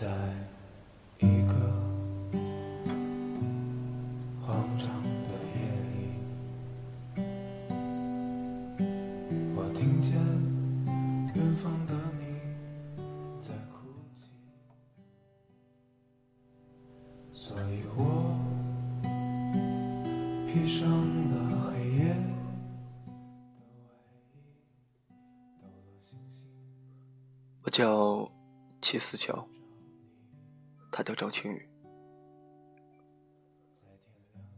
在一个慌张的夜里，我听见远方的你在哭泣，所以我披上了黑夜的外衣，我叫齐思乔，他叫张青宇。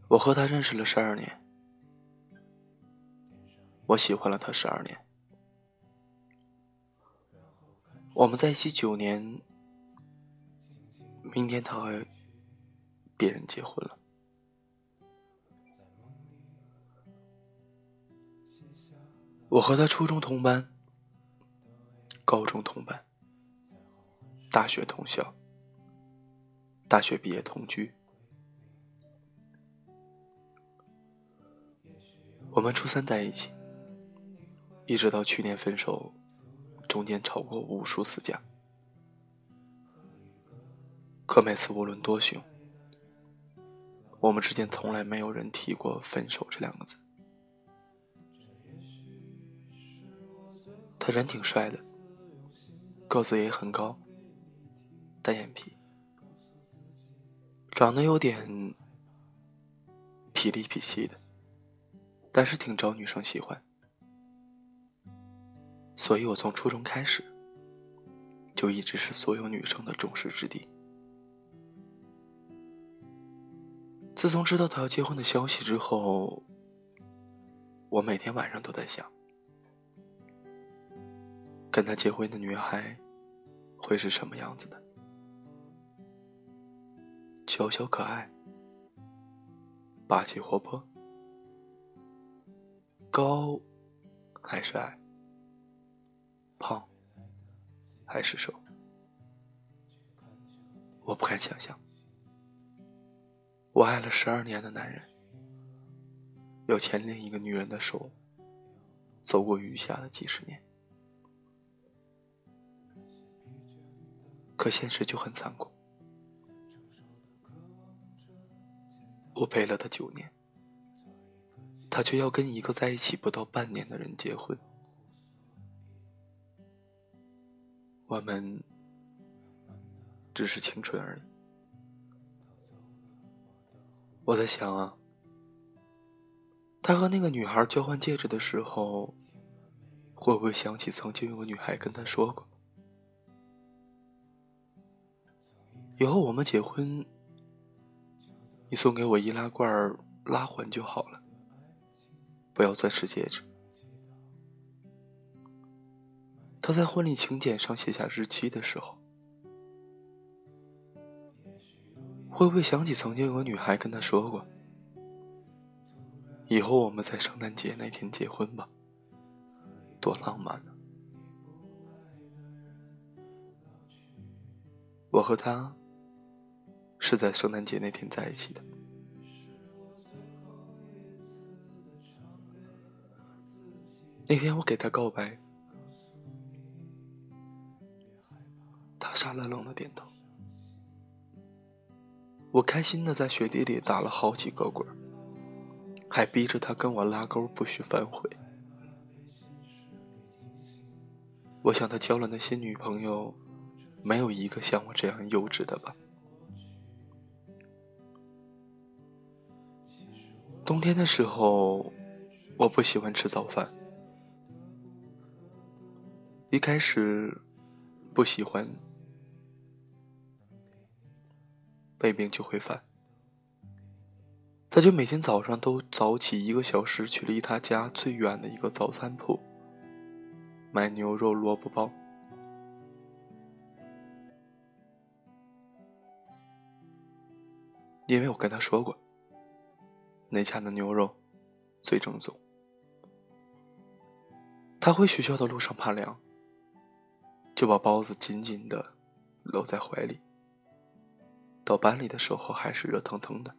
我和他认识了十二年，我喜欢了他十二年。我们在一起九年，明天他和别人结婚了。我和他初中同班，高中同班，大学同校，大学毕业同居。我们初三在一起，一直到去年分手，中间吵过无数次架。可每次无论多凶，我们之间从来没有人提过分手这两个字。他人挺帅的，个子也很高，单眼皮，长得有点痞里痞气的，但是挺招女生喜欢。所以我从初中开始，就一直是所有女生的众矢之的。自从知道他要结婚的消息之后，我每天晚上都在想，跟他结婚的女孩会是什么样子的？娇小可爱，霸气活泼，高还是矮？胖还是瘦？我不敢想象。我爱了十二年的男人，要牵另一个女人的手，走过余下的几十年。可现实就很残酷，我陪了他九年，他却要跟一个在一起不到半年的人结婚。我们只是青春而已。我在想啊，他和那个女孩交换戒指的时候，会不会想起曾经有个女孩跟他说过：“以后我们结婚，你送给我易拉罐拉环就好了，不要钻石戒指。”他在婚礼请柬上写下日期的时候。会不会想起曾经有个女孩跟他说过：“以后我们在圣诞节那天结婚吧，多浪漫呢！”我和他是在圣诞节那天在一起的。那天我给他告白，他傻愣愣的点头。我开心的在雪地里打了好几个滚，还逼着他跟我拉钩，不许反悔。我想他交了那些女朋友，没有一个像我这样幼稚的吧？冬天的时候，我不喜欢吃早饭。一开始，不喜欢。胃病就会犯，他就每天早上都早起一个小时，去离他家最远的一个早餐铺买牛肉萝卜包，因为我跟他说过，那家的牛肉最正宗。他回学校的路上怕凉，就把包子紧紧的搂在怀里。到班里的时候还是热腾腾的。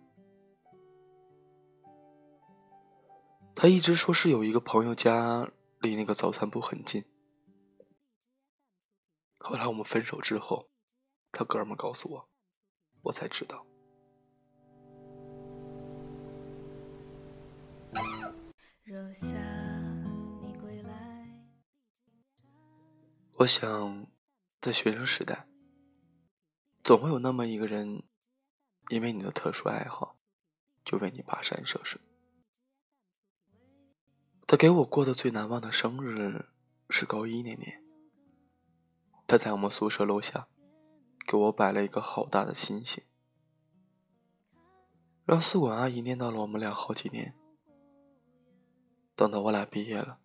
他一直说是有一个朋友家离那个早餐铺很近。后来我们分手之后，他哥们告诉我，我才知道。我想，在学生时代，总会有那么一个人，因为你的特殊爱好，就为你跋山涉水。他给我过的最难忘的生日是高一那年，他在我们宿舍楼下给我摆了一个好大的星星，让宿管阿姨念叨了我们俩好几年。等到我俩毕业了。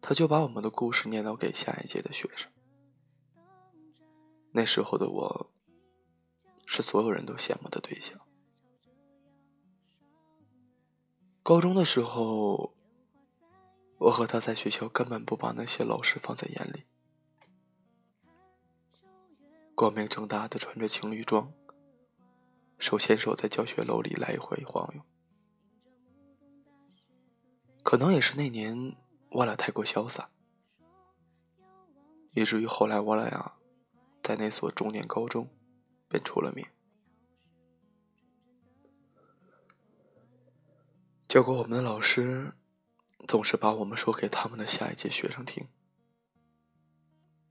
他就把我们的故事念叨给下一届的学生。那时候的我，是所有人都羡慕的对象。高中的时候，我和他在学校根本不把那些老师放在眼里，光明正大的穿着情侣装，手牵手在教学楼里来回晃悠。可能也是那年。我俩太过潇洒，以至于后来我俩呀，在那所重点高中便出了名。教过我们的老师总是把我们说给他们的下一届学生听，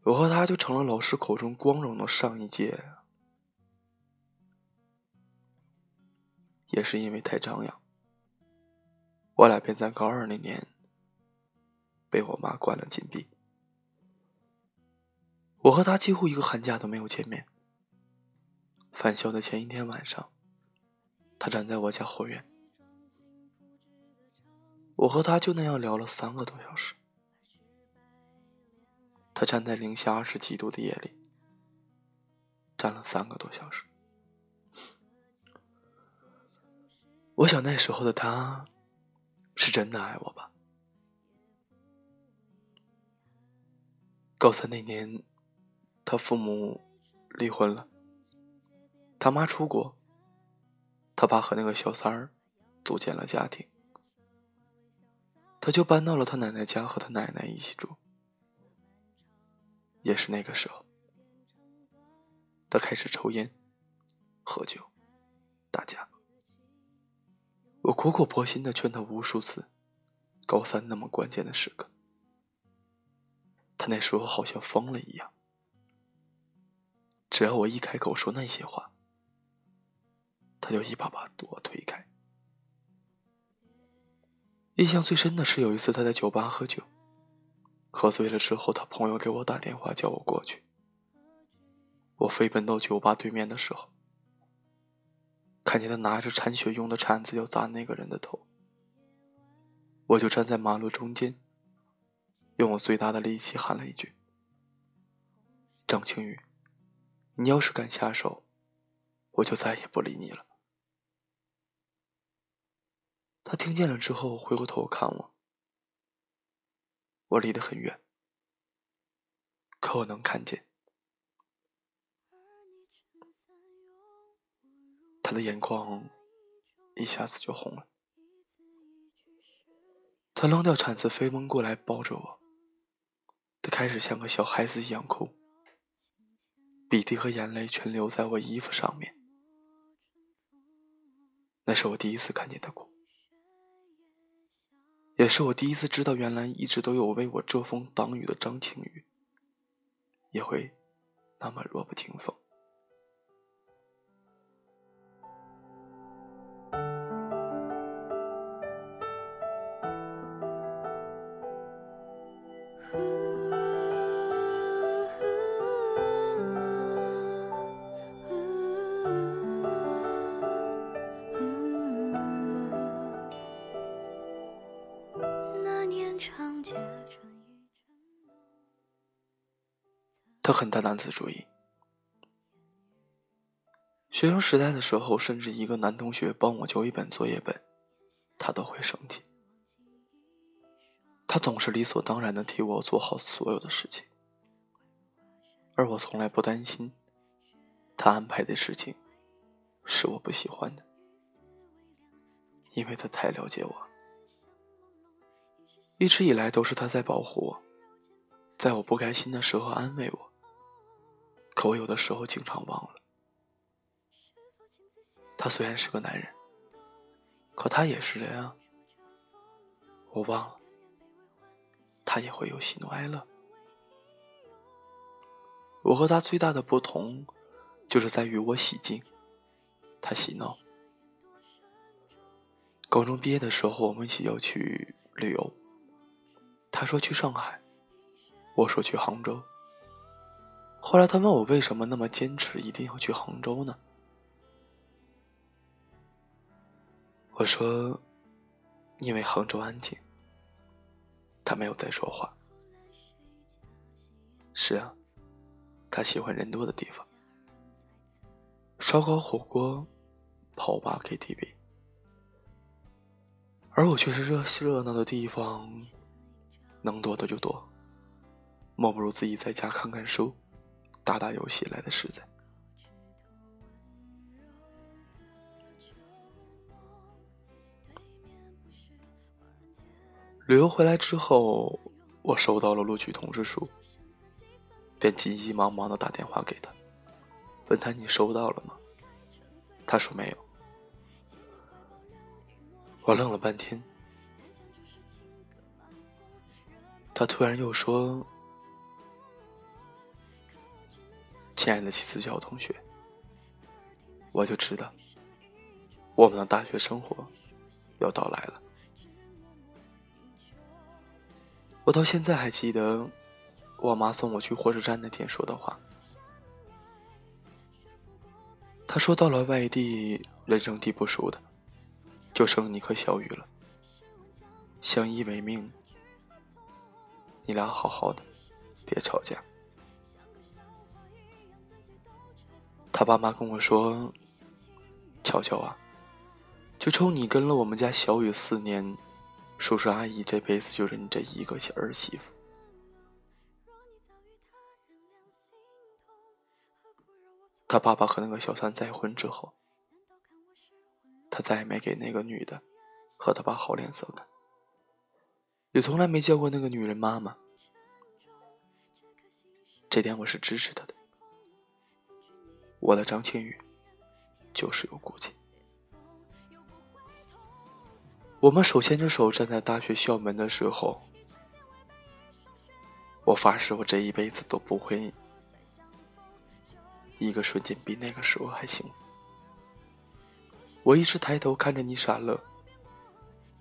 我和他就成了老师口中光荣的上一届。也是因为太张扬，我俩便在高二那年。被我妈关了禁闭。我和他几乎一个寒假都没有见面。返校的前一天晚上，他站在我家后院，我和他就那样聊了三个多小时。他站在零下二十几度的夜里，站了三个多小时。我想那时候的他，是真的爱我吧。高三那年，他父母离婚了，他妈出国，他爸和那个小三儿组建了家庭，他就搬到了他奶奶家和他奶奶一起住。也是那个时候，他开始抽烟、喝酒、打架。我苦口婆心的劝他无数次，高三那么关键的时刻。他那时候好像疯了一样，只要我一开口说那些话，他就一把把我推开。印象最深的是有一次他在酒吧喝酒，喝醉了之后，他朋友给我打电话叫我过去。我飞奔到酒吧对面的时候，看见他拿着铲雪用的铲子要砸那个人的头，我就站在马路中间。用我最大的力气喊了一句：“张青宇，你要是敢下手，我就再也不理你了。”他听见了之后，回过头看我。我离得很远，可我能看见他的眼眶一下子就红了。他扔掉铲子，飞奔过来，抱着我。他开始像个小孩子一样哭，鼻涕和眼泪全流在我衣服上面。那是我第一次看见他哭，也是我第一次知道，原来一直都有为我遮风挡雨的张青雨，也会那么弱不禁风。他很大男子主义，学生时代的时候，甚至一个男同学帮我交一本作业本，他都会生气。他总是理所当然的替我做好所有的事情，而我从来不担心他安排的事情是我不喜欢的，因为他太了解我，一直以来都是他在保护我，在我不开心的时候安慰我。可我有的时候经常忘了。他虽然是个男人，可他也是人啊。我忘了，他也会有喜怒哀乐。我和他最大的不同，就是在于我喜静，他喜闹。高中毕业的时候，我们一起要去旅游。他说去上海，我说去杭州。后来他问我为什么那么坚持一定要去杭州呢？我说，因为杭州安静。他没有再说话。是啊，他喜欢人多的地方，烧烤、火锅、泡吧、KTV，而我却是热热闹的地方，能多的就多，莫不如自己在家看看书。打打游戏来的实在。旅游回来之后，我收到了录取通知书，便急急忙忙的打电话给他，问他你收到了吗？他说没有。我愣了半天，他突然又说。亲爱的齐思乔同学，我就知道我们的大学生活要到来了。我到现在还记得我妈送我去火车站那天说的话。她说：“到了外地，人生地不熟的，就剩你和小雨了。相依为命，你俩好好的，别吵架。”他爸妈跟我说：“乔乔啊，就冲你跟了我们家小雨四年，叔叔阿姨这辈子就认这一个儿媳妇。”他爸爸和那个小三再婚之后，他再也没给那个女的和他爸好脸色看，也从来没叫过那个女人妈妈。这点我是支持他的。我的张馨予就是有骨气。我们手牵着手站在大学校门的时候，我发誓我这一辈子都不会一个瞬间比那个时候还幸福。我一直抬头看着你傻乐，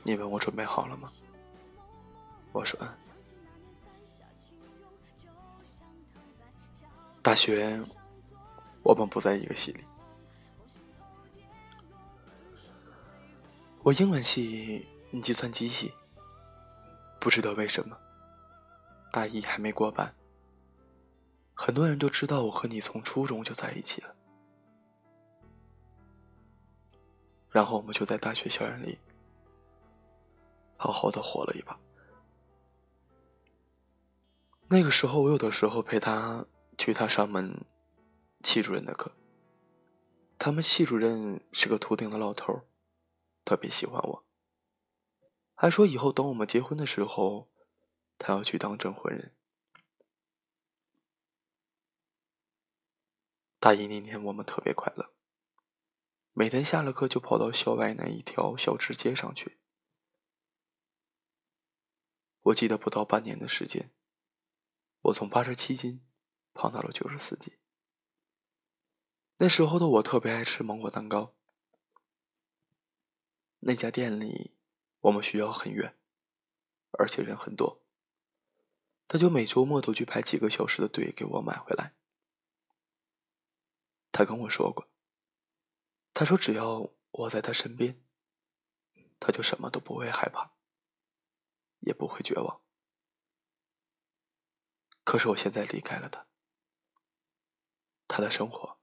你问我准备好了吗？我说嗯。大学。我们不在一个系里。我英文系，你计算机系。不知道为什么，大一还没过半，很多人都知道我和你从初中就在一起了。然后我们就在大学校园里好好的活了一把。那个时候，我有的时候陪他去他上门。系主任的课，他们系主任是个秃顶的老头特别喜欢我，还说以后等我们结婚的时候，他要去当证婚人。大一那年我们特别快乐，每天下了课就跑到校外那一条小吃街上去。我记得不到半年的时间，我从八十七斤胖到了九十四斤。那时候的我特别爱吃芒果蛋糕。那家店里，我们学校很远，而且人很多。他就每周末都去排几个小时的队给我买回来。他跟我说过，他说只要我在他身边，他就什么都不会害怕，也不会绝望。可是我现在离开了他，他的生活。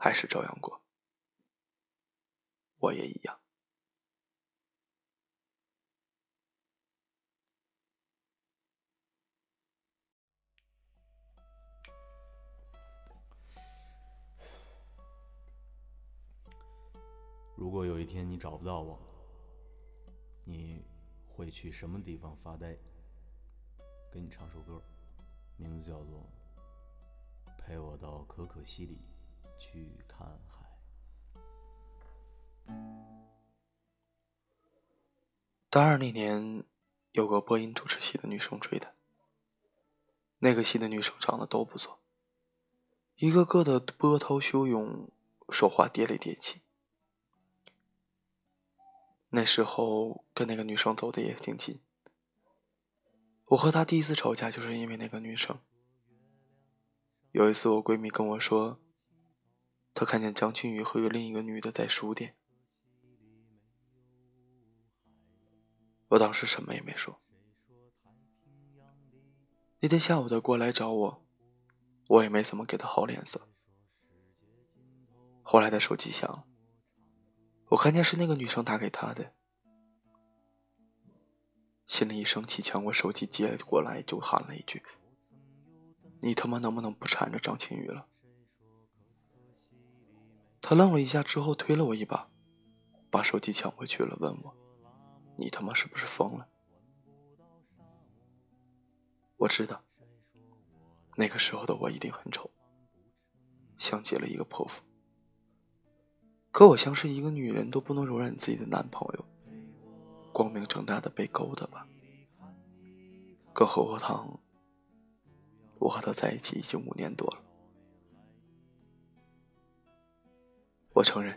还是照样过，我也一样。如果有一天你找不到我，你会去什么地方发呆？给你唱首歌，名字叫做《陪我到可可西里去看海。大二那年，有个播音主持系的女生追他。那个系的女生长得都不错，一个个的波涛汹涌，说话跌里跌气。那时候跟那个女生走的也挺近。我和她第一次吵架就是因为那个女生。有一次我闺蜜跟我说，他看见张馨予和另一个女的在书店。我当时什么也没说。那天下午他过来找我，我也没怎么给他好脸色。后来他手机响了，我看见是那个女生打给他的，心里一生气，抢过手机接过来就喊了一句：“你他妈能不能不缠着张馨予了？”他愣了一下之后推了我一把，把手机抢回去了，问我。你他妈是不是疯了？我知道，那个时候的我一定很丑，像极了一个泼妇。可我像是一个女人都不能容忍自己的男朋友光明正大的被勾搭吧？更何况，我和他在一起已经五年多了。我承认，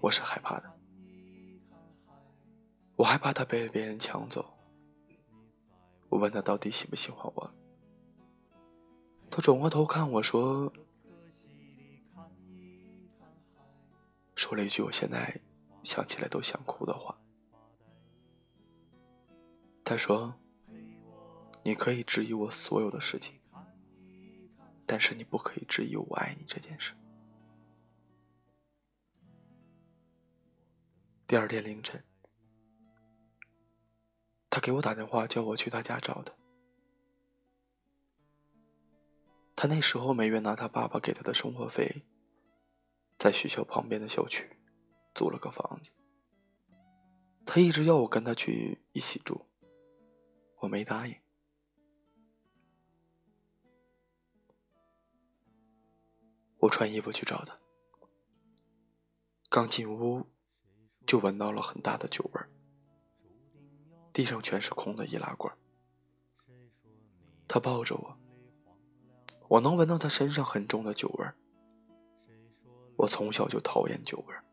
我是害怕的。我害怕他被别人抢走。我问他到底喜不喜欢我，他转过头看我说，说了一句我现在想起来都想哭的话。他说：“你可以质疑我所有的事情，但是你不可以质疑我爱你这件事。”第二天凌晨。他给我打电话，叫我去他家找他。他那时候每月拿他爸爸给他的生活费，在学校旁边的小区租了个房子。他一直要我跟他去一起住，我没答应。我穿衣服去找他，刚进屋就闻到了很大的酒味儿。地上全是空的易拉罐。他抱着我，我能闻到他身上很重的酒味儿。我从小就讨厌酒味儿，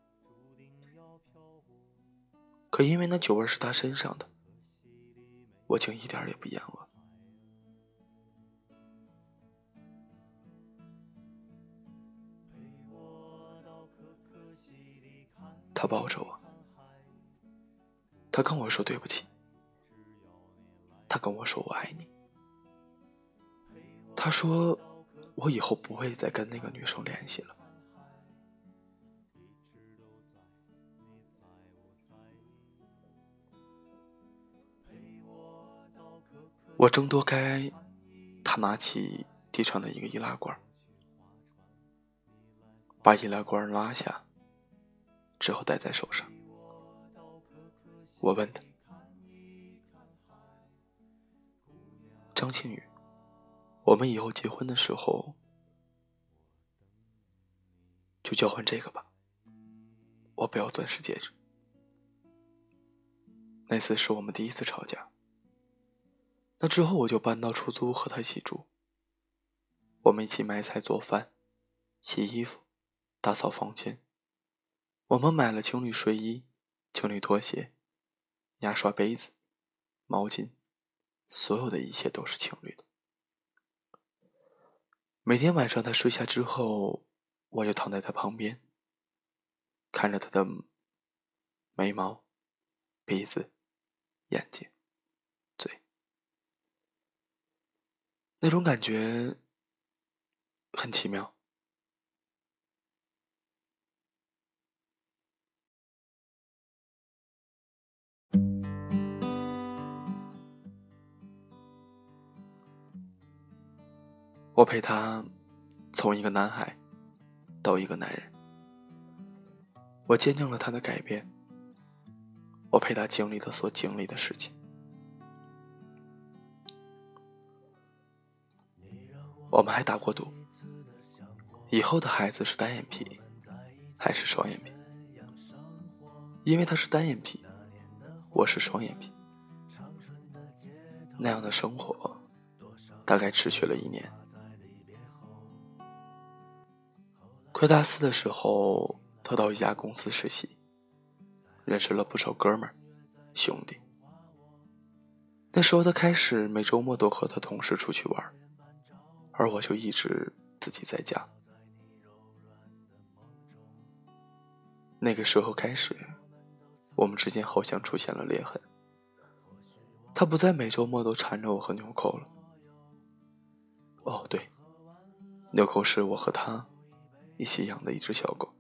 可因为那酒味儿是他身上的，我竟一点也不厌恶。他抱着我，他跟我说对不起。他跟我说：“我爱你。”他说：“我以后不会再跟那个女生联系了。”我挣脱开，他拿起地上的一个易拉罐，把易拉罐拉下，之后戴在手上。我问他。张庆宇，我们以后结婚的时候就交换这个吧。我不要钻石戒指。那次是我们第一次吵架。那之后我就搬到出租屋和他一起住。我们一起买菜、做饭、洗衣服、打扫房间。我们买了情侣睡衣、情侣拖鞋、牙刷、杯子、毛巾。所有的一切都是情侣的。每天晚上他睡下之后，我就躺在他旁边，看着他的眉毛、鼻子、眼睛、嘴，那种感觉很奇妙。我陪他从一个男孩到一个男人，我见证了他的改变。我陪他经历的所经历的事情。我们还打过赌，以后的孩子是单眼皮还是双眼皮？因为他是单眼皮，我是双眼皮。那样的生活大概持续了一年。大四的时候，他到一家公司实习，认识了不少哥们儿、兄弟。那时候他开始每周末都和他同事出去玩，而我就一直自己在家。那个时候开始，我们之间好像出现了裂痕。他不再每周末都缠着我和纽扣了。哦，对，纽扣是我和他一起养的一只小狗。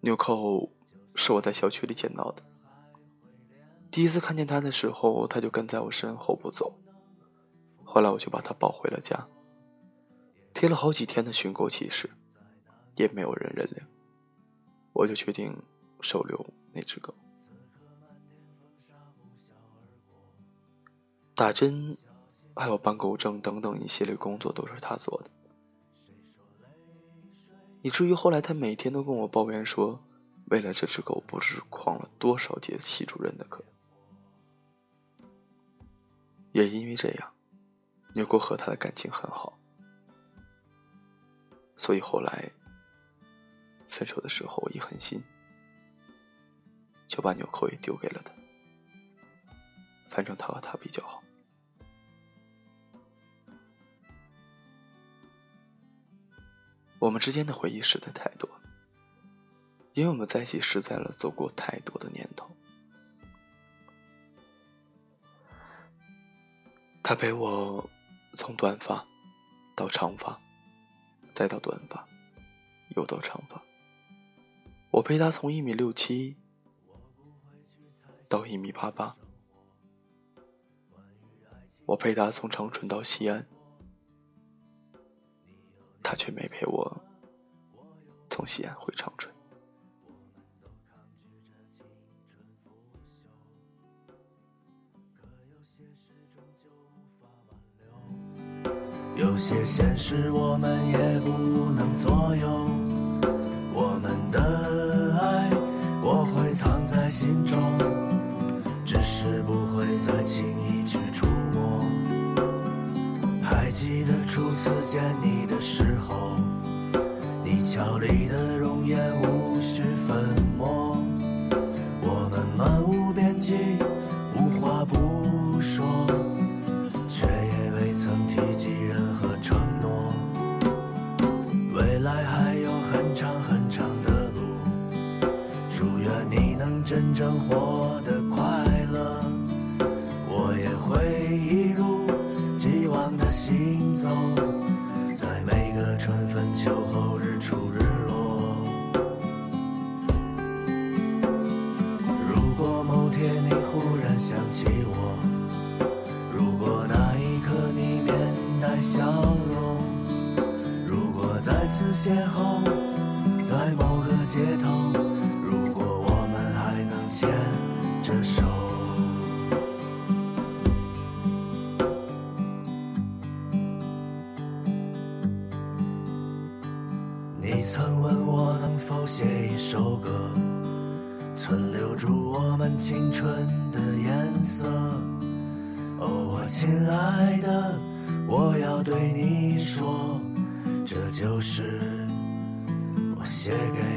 纽扣是我在小区里捡到的。第一次看见它的时候，它就跟在我身后不走。后来我就把它抱回了家，贴了好几天的寻狗启事，也没有人认领。我就决定收留那只狗。打针，还有办狗证等等一系列工作都是他做的。以至于后来，他每天都跟我抱怨说，为了这只狗，不知旷了多少节系主任的课。也因为这样，牛狗和他的感情很好，所以后来分手的时候，我一狠心，就把纽扣也丢给了他。反正他和他比较好。我们之间的回忆实在太多，因为我们在一起实在了走过太多的年头。他陪我从短发到长发，再到短发，又到长发。我陪他从一米六七到一米八八，我陪他从长春到西安。他却没陪我从西安回长春。有些现实我们也不能左右，我们的爱我会藏在心中，只是不会再轻易去触。还记得初次见你的时候，你俏丽的容颜无需粉墨，我们漫无边际，无话不说，却也未曾提及任何承诺。未来还有很长很长的路，祝愿你能真正活得快邂逅在某个街头，如果我们还能牵着手。你曾问我能否写一首歌，存留住我们青春的颜色。哦，我亲爱的，我要对你说，就是我写给